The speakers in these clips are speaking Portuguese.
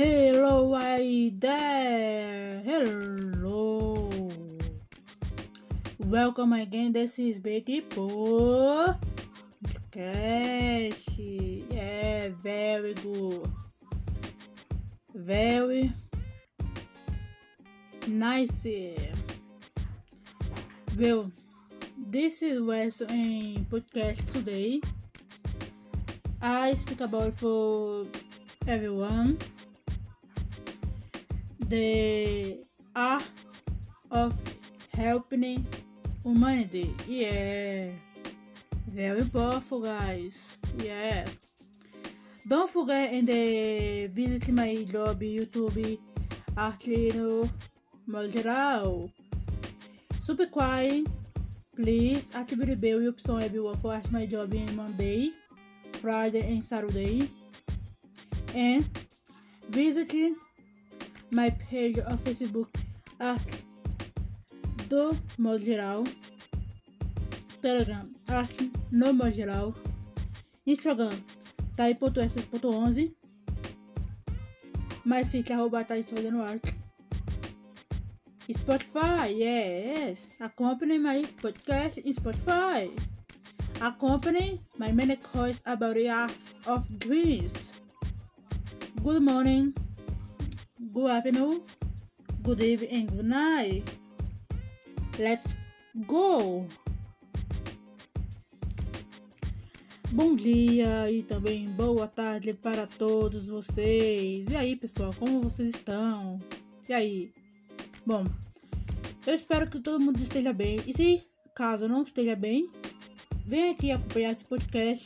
Hello aí there! Hello! Welcome again, this is Big Podcast. Yeah, very good. Very nice. Well, this is West in podcast today. I speak about for everyone the art of helping humanity. Yeah, very powerful, guys. Yeah. Don't forget and visit my job YouTube Malgeral. Super quiet. Please activate the bell option everyone for ask my job in Monday, Friday and Saturday. And visit my page on Facebook Arte do modo geral, Telegram Arte no modo geral, Instagram tai.s.11, mais site arroba Thaís fazendo arte. Spotify, yes, accompany my podcast in Spotify. Accompany my many courses about the art of dreams. Good morning, good afternoon, good evening, good night. Let's go! Bom dia e também boa tarde para todos vocês. E aí, pessoal, como vocês estão? E aí? Bom, eu espero que todo mundo esteja bem. E se caso não esteja bem, vem aqui acompanhar esse podcast.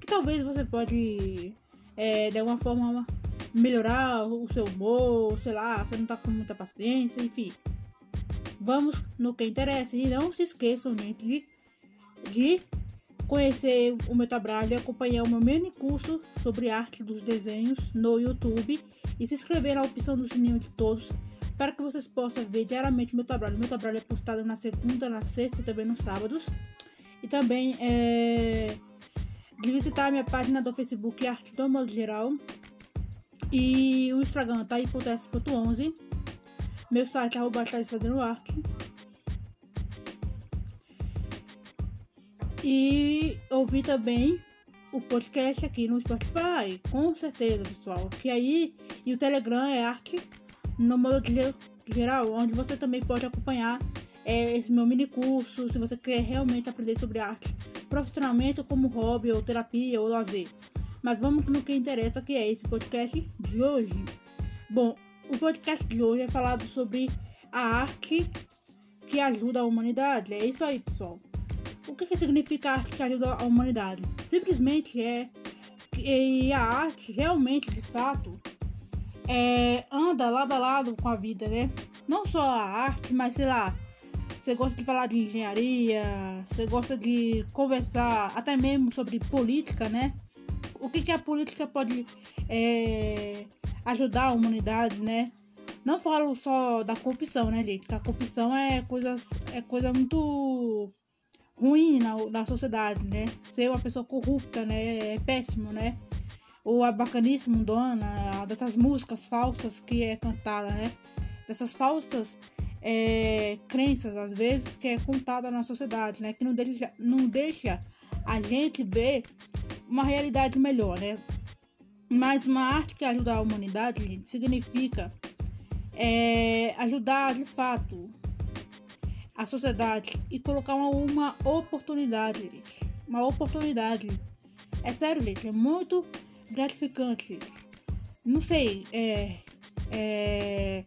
Que talvez você pode, é, de alguma forma, melhorar o seu humor, sei lá, você não tá com muita paciência, enfim. Vamos no que interessa. E não se esqueçam, gente, de, de conhecer o meu trabalho e acompanhar o meu mini curso sobre arte dos desenhos no YouTube e se inscrever na opção do sininho de todos para que vocês possam ver diariamente meu trabalho. Meu trabalho é postado na segunda, na sexta e também nos sábados. E também é, de visitar minha página do Facebook Arte do Modo Geral e o Instagram tá aí .s.11 meu site é arroba fazendo arte E ouvir também o podcast aqui no Spotify, com certeza, pessoal. Que aí, e o Telegram é arte no modo geral, onde você também pode acompanhar é, esse meu mini curso, se você quer realmente aprender sobre arte profissionalmente, como hobby, ou terapia, ou lazer. Mas vamos no que interessa, que é esse podcast de hoje. Bom, o podcast de hoje é falado sobre a arte que ajuda a humanidade. É isso aí, pessoal. O que, que significa arte que ajuda a humanidade? Simplesmente é que a arte realmente, de fato, é, anda lado a lado com a vida, né? Não só a arte, mas sei lá, você gosta de falar de engenharia, você gosta de conversar até mesmo sobre política, né? O que, que a política pode é, ajudar a humanidade, né? Não falo só da corrupção, né, gente? Que a corrupção é coisa, é coisa muito ruim na, na sociedade, né? Ser uma pessoa corrupta, né? É péssimo, né? Ou a bacanice mundana, dessas músicas falsas que é cantada, né? Dessas falsas é, crenças, às vezes, que é contada na sociedade, né? Que não deixa, não deixa a gente ver uma realidade melhor, né? Mas uma arte que ajuda a humanidade, gente, significa é, ajudar de fato a sociedade e colocar uma, uma oportunidade, uma oportunidade. É sério, gente, é muito gratificante. Não sei, é, é,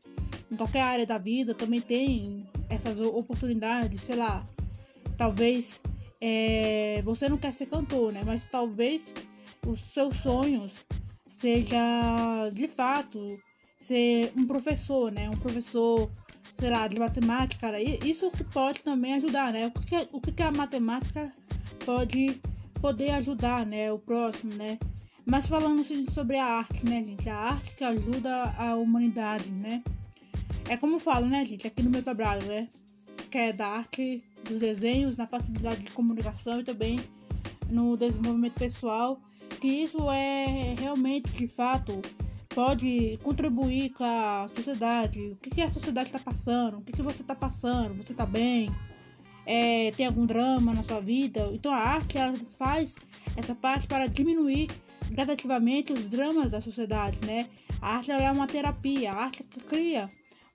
em qualquer área da vida também tem essas oportunidades, sei lá. Talvez é, você não quer ser cantor, né? Mas talvez os seus sonhos seja de fato ser um professor, né? Um professor sei lá, de matemática, isso que pode também ajudar, né? O que, o que a matemática pode poder ajudar, né? O próximo, né? Mas falando sobre a arte, né, gente? A arte que ajuda a humanidade, né? É como eu falo, né, gente? Aqui no meu trabalho, né? Que é da arte dos desenhos, na facilidade de comunicação e também no desenvolvimento pessoal. Que isso é realmente, de fato, pode contribuir com a sociedade. O que, que a sociedade está passando? O que, que você está passando? Você está bem? É, tem algum drama na sua vida? Então a arte ela faz essa parte para diminuir gradativamente os dramas da sociedade, né? A arte é uma terapia, a arte cria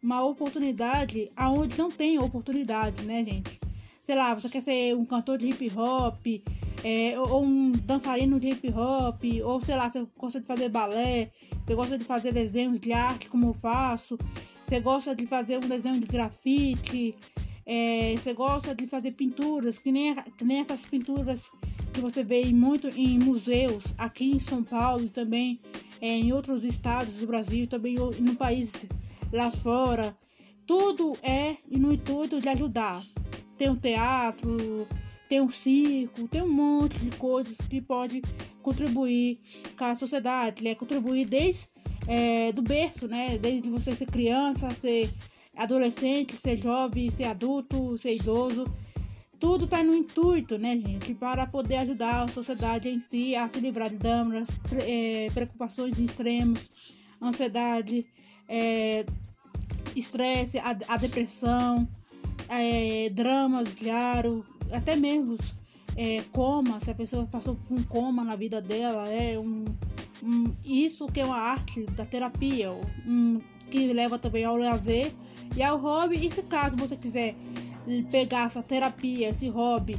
uma oportunidade aonde não tem oportunidade, né, gente? Sei lá, você quer ser um cantor de hip hop, é, ou um dançarino de hip hop, ou sei lá, você gosta de fazer balé, você gosta de fazer desenhos de arte como eu faço, você gosta de fazer um desenho de grafite, é, você gosta de fazer pinturas, que nem, que nem essas pinturas que você vê muito em museus aqui em São Paulo e também é, em outros estados do Brasil, também no país lá fora. Tudo é no intuito de ajudar. Tem um teatro, tem um circo, tem um monte de coisas que pode contribuir com a sociedade, né? Contribuir desde é, do berço, né? Desde você ser criança, ser adolescente, ser jovem, ser adulto, ser idoso. Tudo está no intuito, né, gente, para poder ajudar a sociedade em si a se livrar de danos, é, preocupações extremos, ansiedade, é, estresse, a, a depressão, é, dramas diários, até mesmo é, coma, se a pessoa passou por um coma na vida dela, é um, um isso que é uma arte da terapia, um, que leva também ao lazer e ao hobby. E se caso você quiser pegar essa terapia, esse hobby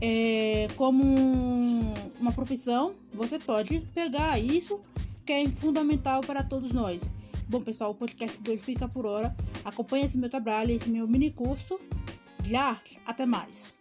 é, como um, uma profissão, você pode pegar isso que é fundamental para todos nós. Bom, pessoal, o podcast de hoje fica por hora. Acompanhe esse meu trabalho, esse meu mini curso de arte. Até mais!